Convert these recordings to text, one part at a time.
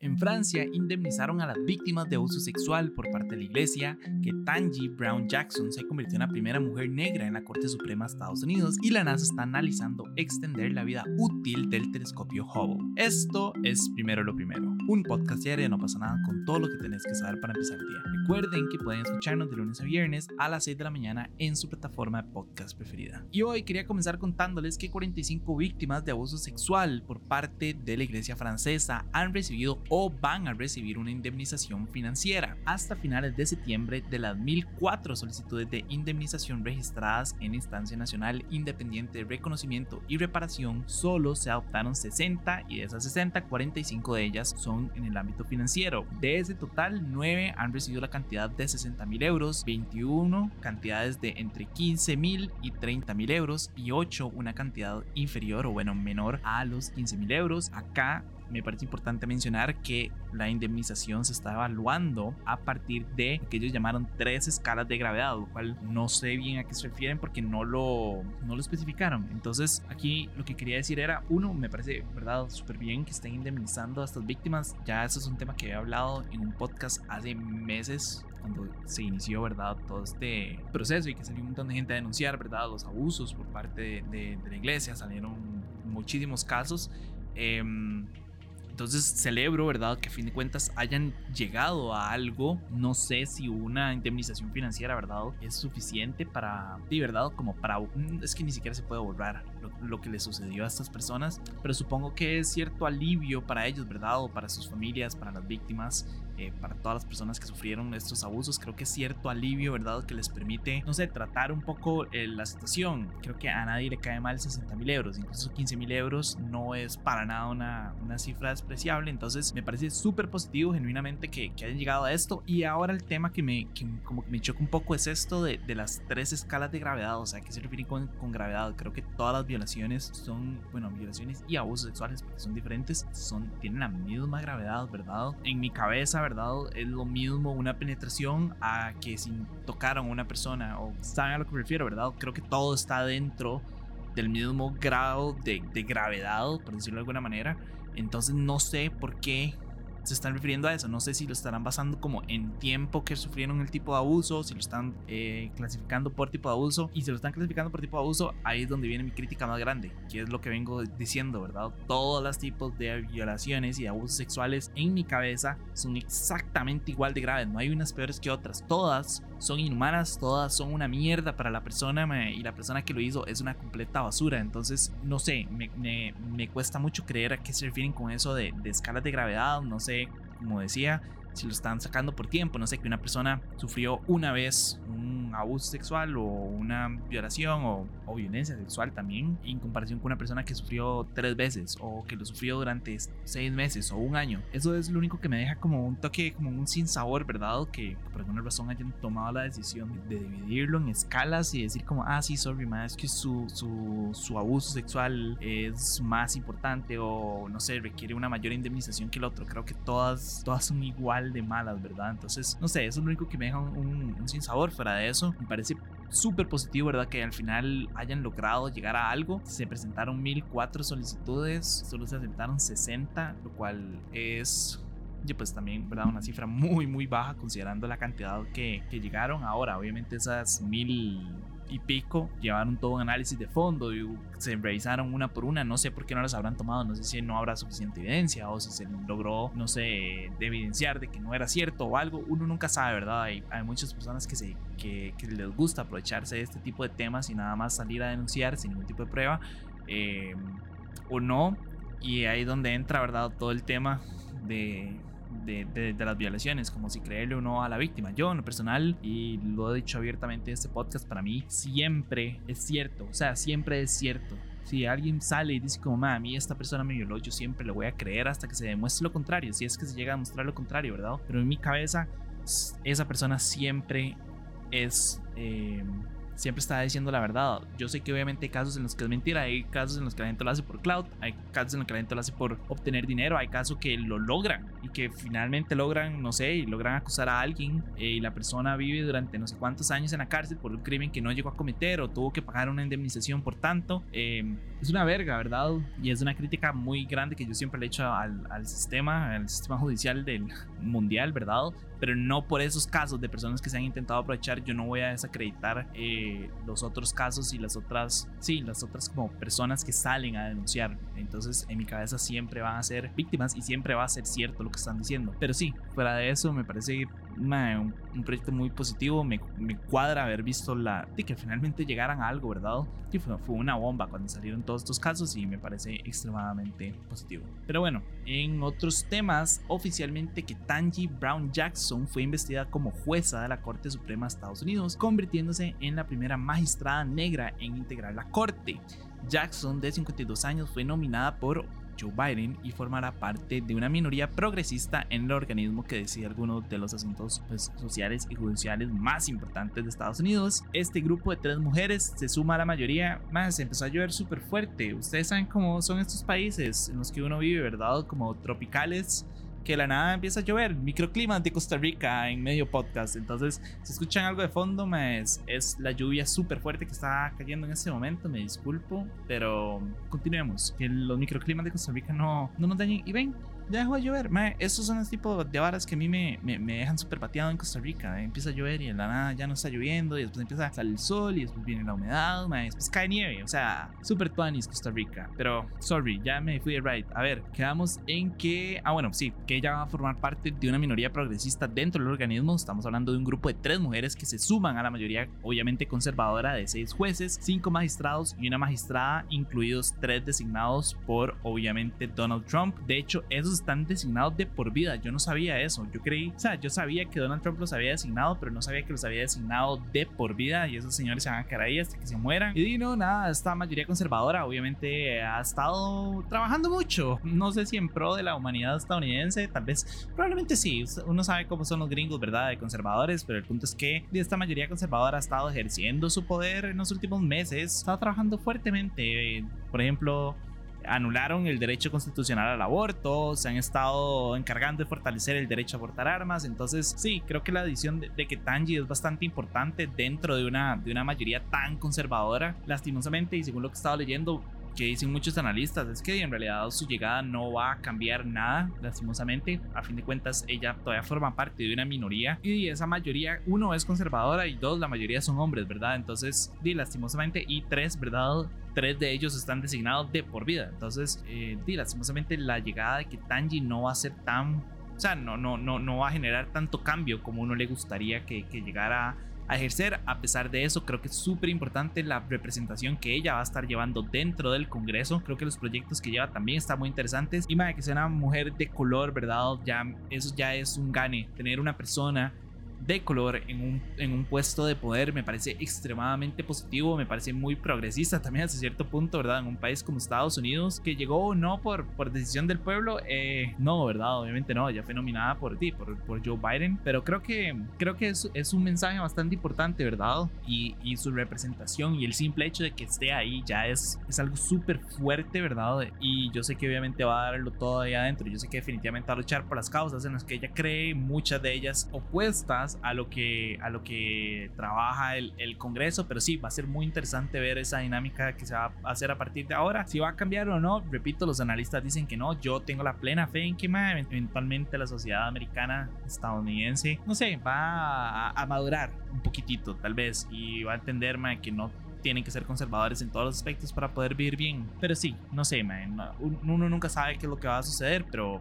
En Francia indemnizaron a las víctimas de abuso sexual por parte de la iglesia que Tangi Brown Jackson se convirtió en la primera mujer negra en la Corte Suprema de Estados Unidos y la NASA está analizando extender la vida útil del telescopio Hubble. Esto es primero lo primero, un podcast diario no pasa nada con todo lo que tenés que saber para empezar el día. Recuerden que pueden escucharnos de lunes a viernes a las 6 de la mañana en su plataforma de podcast preferida. Y hoy quería comenzar contándoles que 45 víctimas de abuso sexual por parte de la iglesia francesa han recibido o van a recibir una indemnización financiera. Hasta finales de septiembre, de las 1.004 solicitudes de indemnización registradas en Instancia Nacional Independiente de Reconocimiento y Reparación, solo se adoptaron 60 y de esas 60, 45 de ellas son en el ámbito financiero. De ese total, 9 han recibido la cantidad de 60 mil euros, 21 cantidades de entre 15 mil y 30 mil euros y 8 una cantidad inferior o bueno menor a los 15 mil euros. Acá me parece importante mencionar que la indemnización se está evaluando a partir de lo que ellos llamaron tres escalas de gravedad, lo cual no sé bien a qué se refieren porque no lo, no lo especificaron. Entonces aquí lo que quería decir era, uno, me parece, ¿verdad? Súper bien que estén indemnizando a estas víctimas. Ya eso es un tema que he hablado en un podcast hace meses cuando se inició, ¿verdad? Todo este proceso y que salió un montón de gente a denunciar, ¿verdad? Los abusos por parte de, de, de la iglesia, salieron muchísimos casos. Eh, entonces celebro, ¿verdad? Que a fin de cuentas hayan llegado a algo. No sé si una indemnización financiera, ¿verdad? Es suficiente para, de verdad, como para... Mm, es que ni siquiera se puede borrar lo, lo que le sucedió a estas personas. Pero supongo que es cierto alivio para ellos, ¿verdad? O para sus familias, para las víctimas. Eh, para todas las personas que sufrieron estos abusos. Creo que es cierto alivio, ¿verdad? Que les permite, no sé, tratar un poco eh, la situación. Creo que a nadie le cae mal 60 mil euros, incluso 15 mil euros no es para nada una, una cifra despreciable. Entonces me parece súper positivo, genuinamente, que, que, hayan llegado a esto. Y ahora el tema que me, que como que me choca un poco es esto de, de las tres escalas de gravedad. O sea, ¿qué se refiere con, con gravedad? Creo que todas las violaciones son, bueno, violaciones y abusos sexuales, porque son diferentes, son, tienen la misma gravedad, ¿verdad? En mi cabeza, ¿verdad? Es lo mismo una penetración a que si tocaron a una persona o saben a lo que me ¿verdad? Creo que todo está dentro del mismo grado de, de gravedad, por decirlo de alguna manera. Entonces no sé por qué se están refiriendo a eso. No sé si lo estarán basando como en tiempo que sufrieron el tipo de abuso, si lo están eh, clasificando por tipo de abuso. Y si lo están clasificando por tipo de abuso, ahí es donde viene mi crítica más grande, que es lo que vengo diciendo, ¿verdad? Todos los tipos de violaciones y abusos sexuales en mi cabeza son exactamente igual de graves. No hay unas peores que otras. Todas son inhumanas, todas son una mierda para la persona y la persona que lo hizo es una completa basura. Entonces, no sé, me, me, cuesta mucho creer a qué se refieren con eso de, de escalas de gravedad. No sé, como decía, si lo están sacando por tiempo, no sé, que una persona sufrió una vez un abuso sexual o una violación o, o, violencia sexual también, en comparación con una persona que sufrió tres veces o que lo sufrió durante seis meses o un año. Eso es lo único que me deja como un toque, como un sinsabor, ¿verdad? Que por alguna razón hayan tomado la decisión de dividirlo en escalas y decir como, ah, sí, sorry, más es que su, su, su abuso sexual es más importante o no sé, requiere una mayor indemnización que el otro. Creo que todas, todas son igual de malas, ¿verdad? Entonces, no sé, eso es lo único que me deja un, un, un sinsabor. Fuera de eso, me parece súper positivo, ¿verdad? Que al final hayan logrado llegar a algo. Se presentaron 1004 solicitudes, solo se aceptaron 60, lo cual es y pues también, ¿verdad? Una cifra muy, muy baja considerando la cantidad que, que llegaron. Ahora, obviamente esas mil y pico llevaron todo un análisis de fondo y se revisaron una por una. No sé por qué no las habrán tomado, no sé si no habrá suficiente evidencia o si se logró, no sé, de evidenciar de que no era cierto o algo. Uno nunca sabe, ¿verdad? Hay, muchas personas que, se, que, les gusta aprovecharse de este tipo de temas y nada más salir a denunciar sin ningún tipo de prueba eh, o no. Y ahí donde entra, ¿verdad? Todo el tema de de, las violaciones, como si creerle o no a la víctima. Yo, en lo personal, y lo he dicho abiertamente en este podcast, para mí siempre es cierto, o sea, siempre es cierto. Si alguien sale y dice como, a esta persona me violó, yo siempre le voy a creer hasta que se demuestre lo contrario, si es que se llega a demostrar lo contrario, ¿verdad? Pero en mi cabeza, esa persona siempre es... Eh, siempre está diciendo la verdad. Yo sé que obviamente hay casos en los que es mentira, hay casos en los que la gente lo hace por cloud, hay casos en los que la gente lo hace por obtener dinero, hay casos que lo logran y que finalmente logran, no sé, y logran acusar a alguien eh, y la persona vive durante no sé cuántos años en la cárcel por un crimen que no llegó a cometer o tuvo que pagar una indemnización por tanto. Eh, es una verga, ¿verdad? Y es una crítica muy grande que yo siempre le he hecho al, al sistema, al sistema judicial del mundial, ¿verdad? Pero no por esos casos de personas que se han intentado aprovechar, yo no voy a desacreditar eh, los otros casos y las otras, sí, las otras como personas que salen a denunciar. Entonces, en mi cabeza siempre van a ser víctimas y siempre va a ser cierto lo que están diciendo. Pero sí, fuera de eso, me parece un, proyecto muy positivo. Me, cuadra haber visto la, de que finalmente llegaran a algo, ¿verdad? Que fue, fue una bomba cuando salieron todos estos casos y me parece extremadamente positivo. Pero bueno, en otros temas, oficialmente que Tangi Brown Jackson fue investigada como jueza de la Corte Suprema de Estados Unidos, convirtiéndose en la primera magistrada negra en integrar la Corte. Jackson, de 52 años, fue nominada por Joe Biden y formará parte de una minoría progresista en el organismo que decide algunos de los asuntos pues, sociales y judiciales más importantes de Estados Unidos. Este grupo de tres mujeres se suma a la mayoría, más empezó a llover súper fuerte. Ustedes saben cómo son estos países en los que uno vive, ¿verdad? Como tropicales que la nada empieza a llover. Microclima de Costa Rica en medio podcast. Entonces, si escuchan algo de fondo, es, es la lluvia súper fuerte que está cayendo en este momento. Me disculpo, pero continuemos. Que los microclimas de Costa Rica no, no nos dañen. Y ven, ya dejó de llover. Mae, esos son los tipos de varas que a mí me, me, me dejan súper pateado en Costa Rica. Empieza a llover y en la nada ya no está lloviendo y después empieza a salir el sol y después viene la humedad, mae, después cae nieve. O sea, súper tuanis Costa Rica. Pero, sorry, ya me fui de right. A ver, quedamos en que... Ah, bueno, sí, que ella va a formar parte de una minoría progresista dentro del organismo. Estamos hablando de un grupo de tres mujeres que se suman a la mayoría, obviamente conservadora, de seis jueces, cinco magistrados y una magistrada, incluidos tres designados por, obviamente, Donald Trump. De hecho, esos están designados de por vida. Yo no sabía eso. Yo creí, o sea, yo sabía que Donald Trump los había designado, pero no sabía que los había designado de por vida y esos señores se van a quedar ahí hasta que se mueran. Y no, nada, esta mayoría conservadora obviamente ha estado trabajando mucho. No sé si en pro de la humanidad estadounidense, tal vez, probablemente sí. Uno sabe cómo son los gringos, ¿verdad? De conservadores, pero el punto es que esta mayoría conservadora ha estado ejerciendo su poder en los últimos meses, está trabajando fuertemente. Por ejemplo, anularon el derecho constitucional al aborto, se han estado encargando de fortalecer el derecho a portar armas, entonces sí, creo que la adición de, que Tangi es bastante importante dentro de una, de una mayoría tan conservadora, lastimosamente, y según lo que he estado leyendo, que dicen muchos analistas es que en realidad su llegada no va a cambiar nada, lastimosamente. A fin de cuentas, ella todavía forma parte de una minoría y esa mayoría, uno, es conservadora y dos, la mayoría son hombres, ¿verdad? Entonces, di, lastimosamente, y tres, ¿verdad? Tres de ellos están designados de por vida. Entonces, eh, lastimosamente, la llegada de que Tanji no va a ser tan. O sea, no, no, no, no va a generar tanto cambio como uno le gustaría que llegara a ejercer. A pesar de eso, creo que es súper importante la representación que ella va a estar llevando dentro del Congreso. Creo que los proyectos que lleva también están muy interesantes. Y más que sea una mujer de color, ¿verdad? Ya, eso ya es un gane. Tener una persona de color en un, en un puesto de poder me parece extremadamente positivo, me parece muy progresista también hasta cierto punto, ¿verdad? En un país como Estados Unidos, que llegó no por, por decisión del pueblo, eh, no, ¿verdad? Obviamente no, ya fue nominada por ti, por, por Joe Biden, pero creo que, creo que es, es un mensaje bastante importante, ¿verdad? Y, y, su representación y el simple hecho de que esté ahí ya es, es algo súper fuerte, ¿verdad? Y yo sé que obviamente va a darlo todo ahí adentro, yo sé que definitivamente va a luchar por las causas en las que ella cree, muchas de ellas opuestas a lo que, a lo que trabaja el, Congreso, pero sí, va a ser muy interesante ver esa dinámica que se va a hacer a partir de ahora. Si va a cambiar o no, repito, los analistas dicen que no, yo tengo la plena fe en que eventualmente la sociedad americana, estadounidense, no sé, va a, madurar un poquitito tal vez y va a entender que no tienen que ser conservadores en todos los aspectos para poder vivir bien. Pero sí, no sé, man, uno nunca sabe qué es lo que va a suceder, pero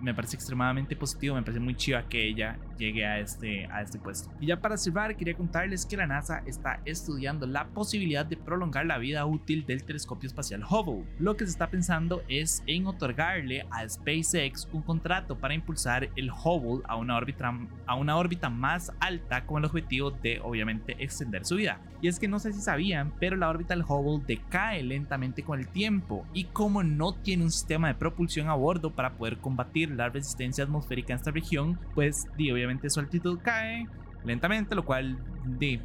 me parece extremadamente positivo, me parece muy chiva que ella llegue a este, a este puesto. Y ya para cerrar, quería contarles que la NASA está estudiando la posibilidad de prolongar la vida útil del telescopio espacial Hubble. Lo que se está pensando es en otorgarle a SpaceX un contrato para impulsar el Hubble a una órbita, a una órbita más alta con el objetivo de obviamente extender su vida. Y es que no sé si sabían, pero la órbita del Hubble decae lentamente con el tiempo y como no tiene un sistema de propulsión a bordo para poder combatir la resistencia atmosférica en esta región, pues obviamente su altitud cae lentamente, lo cual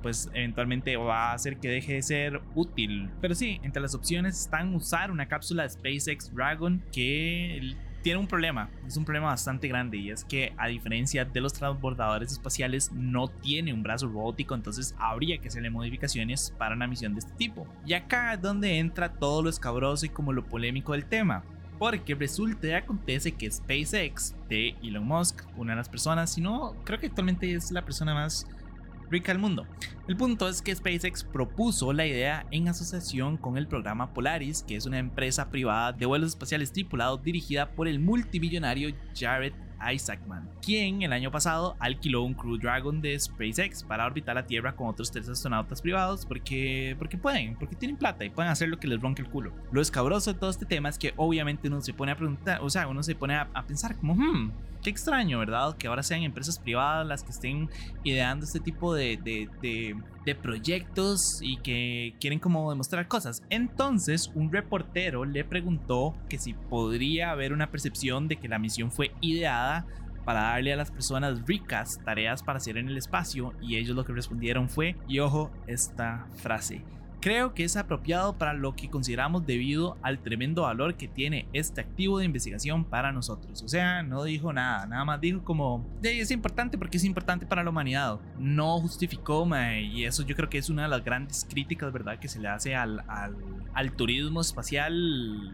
pues eventualmente va a hacer que deje de ser útil. Pero sí, entre las opciones están usar una cápsula de SpaceX Dragon que tiene un problema, es un problema bastante grande y es que a diferencia de los transbordadores espaciales no tiene un brazo robótico, entonces habría que hacerle modificaciones para una misión de este tipo. Y acá es donde entra todo lo escabroso y como lo polémico del tema. Porque resulta y acontece que SpaceX de Elon Musk, una de las personas, si no, creo que actualmente es la persona más rica del mundo. El punto es que SpaceX propuso la idea en asociación con el programa Polaris, que es una empresa privada de vuelos espaciales tripulados dirigida por el multimillonario Jared Isaacman, quien el año pasado alquiló un Crew Dragon de SpaceX para orbitar la Tierra con otros tres astronautas privados porque, porque pueden, porque tienen plata y pueden hacer lo que les ronque el culo. Lo escabroso de todo este tema es que obviamente uno se pone a preguntar, o sea, uno se pone a, pensar como, hmm, qué extraño, ¿verdad? Que ahora sean empresas privadas las que estén ideando este tipo de, de, de, proyectos y que quieren como demostrar cosas. Entonces, un reportero le preguntó que si podría haber una percepción de que la misión fue ideada para darle a las personas ricas tareas para hacer en el espacio y ellos lo que respondieron fue, y ojo, esta frase, Creo que es apropiado para lo que consideramos debido al tremendo valor que tiene este activo de investigación para nosotros. O sea, no dijo nada, nada más dijo como, es importante porque es importante para la humanidad. No justificó, y eso yo creo que es una de las grandes críticas, ¿verdad?, que se le hace al, al, turismo espacial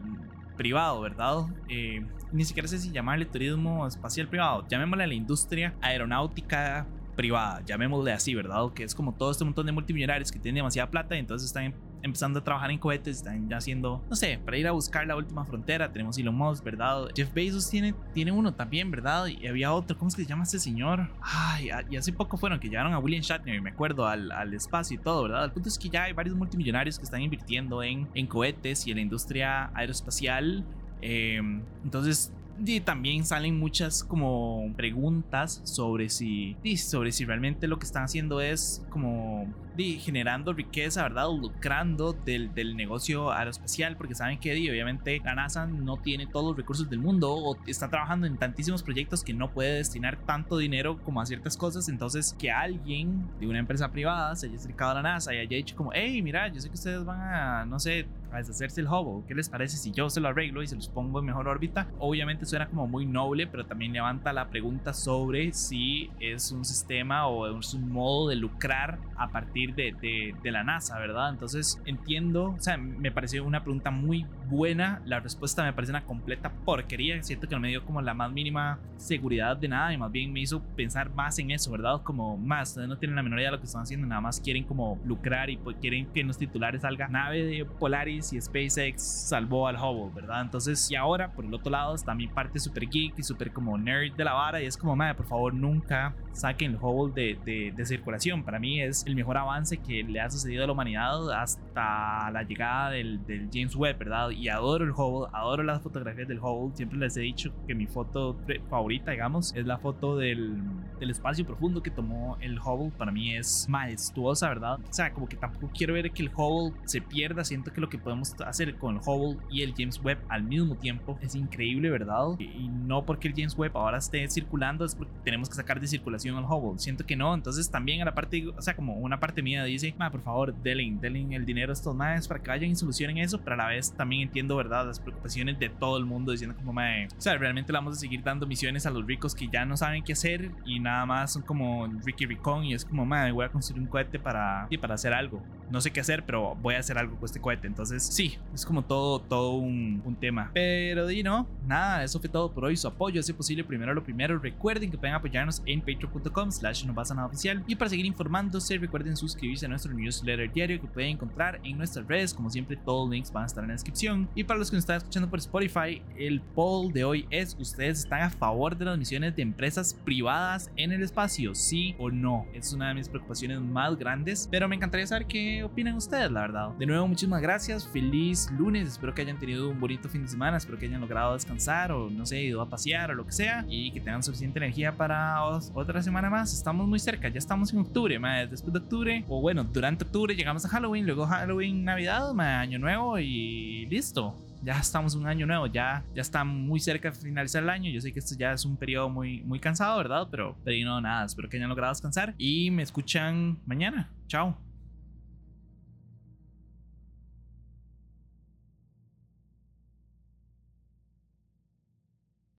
privado, ¿verdad? Eh, ni siquiera sé si llamarle turismo espacial privado, llamémosle a la industria aeronáutica privada, llamémosle así, ¿verdad? Que es como todo este montón de multimillonarios que tienen demasiada plata y entonces están em, empezando a trabajar en cohetes, están ya haciendo, no sé, para ir a buscar la última frontera. Tenemos Elon Musk, ¿verdad? Jeff Bezos tiene, tiene uno también, ¿verdad? Y había otro, ¿cómo es que se llama ese señor? Ay, y hace poco fueron que llevaron a William Shatner, me acuerdo, al, al espacio y todo, ¿verdad? El punto es que ya hay varios multimillonarios que están invirtiendo en, en cohetes y en la industria aeroespacial. Em, entonces y también salen muchas como preguntas sobre si, sobre si realmente lo que están haciendo es como generando riqueza, ¿verdad? Lucrando del, del, negocio aeroespacial, porque saben que obviamente la NASA no tiene todos los recursos del mundo o está trabajando en tantísimos proyectos que no puede destinar tanto dinero como a ciertas cosas. Entonces, que alguien de una empresa privada se haya acercado a la NASA y haya dicho como, hey, mira, yo sé que ustedes van a, no sé, a deshacerse el Hubble. ¿Qué les parece si yo se lo arreglo y se los pongo en mejor órbita? Obviamente suena como muy noble, pero también levanta la pregunta sobre si es un sistema o es un modo de lucrar a partir de, la NASA, ¿verdad? Entonces entiendo, o sea, me pareció una pregunta muy buena, la respuesta me parece una completa porquería, siento que no me dio como la más mínima seguridad de nada y más bien me hizo pensar más en eso, ¿verdad? Como más, no tienen la menor idea de lo que están haciendo, nada más quieren como lucrar y pues quieren que en los titulares salga nave de Polaris y SpaceX salvó al Hubble, ¿verdad? Entonces, y ahora por el otro lado está mi parte super geek y super como nerd de la vara y es como, madre, por favor, nunca saquen el Hubble de, de circulación, para mí es el mejor avance que le ha sucedido a la humanidad hasta la llegada del, del, James Webb, ¿verdad? Y adoro el Hubble, adoro las fotografías del Hubble. Siempre les he dicho que mi foto favorita, digamos, es la foto del, del espacio profundo que tomó el Hubble. Para mí es majestuosa, ¿verdad? O sea, como que tampoco quiero ver que el Hubble se pierda. Siento que lo que podemos hacer con el Hubble y el James Webb al mismo tiempo es increíble, ¿verdad? Y no porque el James Webb ahora esté circulando, es porque tenemos que sacar de circulación al Hubble. Siento que no. Entonces también a la parte, o sea, como una parte mía dice, por favor, denle, denle el dinero a estos madres para que vayan y solucionen eso, pero a la vez también entiendo, ¿verdad? Las preocupaciones de todo el mundo diciendo como, madre, o sea, realmente le vamos a seguir dando misiones a los ricos que ya no saben qué hacer y nada más son como Ricky Ricón y es como, madre, voy a construir un cohete para, y para hacer algo. No sé qué hacer, pero voy a hacer algo con este cohete. Entonces, sí, es como todo, todo un, un tema. Pero di no, nada, eso fue todo por hoy. Su apoyo, si posible, primero lo primero. Recuerden que pueden apoyarnos en patreon.com slash no pasa nada oficial. Y para seguir informándose, recuerden suscribirse a nuestro newsletter diario que pueden encontrar en nuestras redes. Como siempre, todos los links van a estar en la descripción. Y para los que nos están escuchando por Spotify, el poll de hoy es: ¿Ustedes están a favor de las misiones de empresas privadas en el espacio? ¿Sí o no? Es una de mis preocupaciones más grandes, pero me encantaría saber qué opinan ustedes, la verdad. De nuevo, muchísimas gracias. Feliz lunes. Espero que hayan tenido un bonito fin de semana. Espero que hayan logrado descansar o no sé, ido a pasear o lo que sea y que tengan suficiente energía para otra semana más. Estamos muy cerca, ya estamos en octubre, más después de octubre o bueno, durante octubre llegamos a Halloween, luego Halloween, Navidad, año nuevo y listo ya estamos un año nuevo, ya, ya está muy cerca de finalizar el año. Yo sé que esto ya es un periodo muy, muy cansado, ¿verdad? Pero, pero no, nada, espero que hayan logrado descansar y me escuchan mañana. Chao.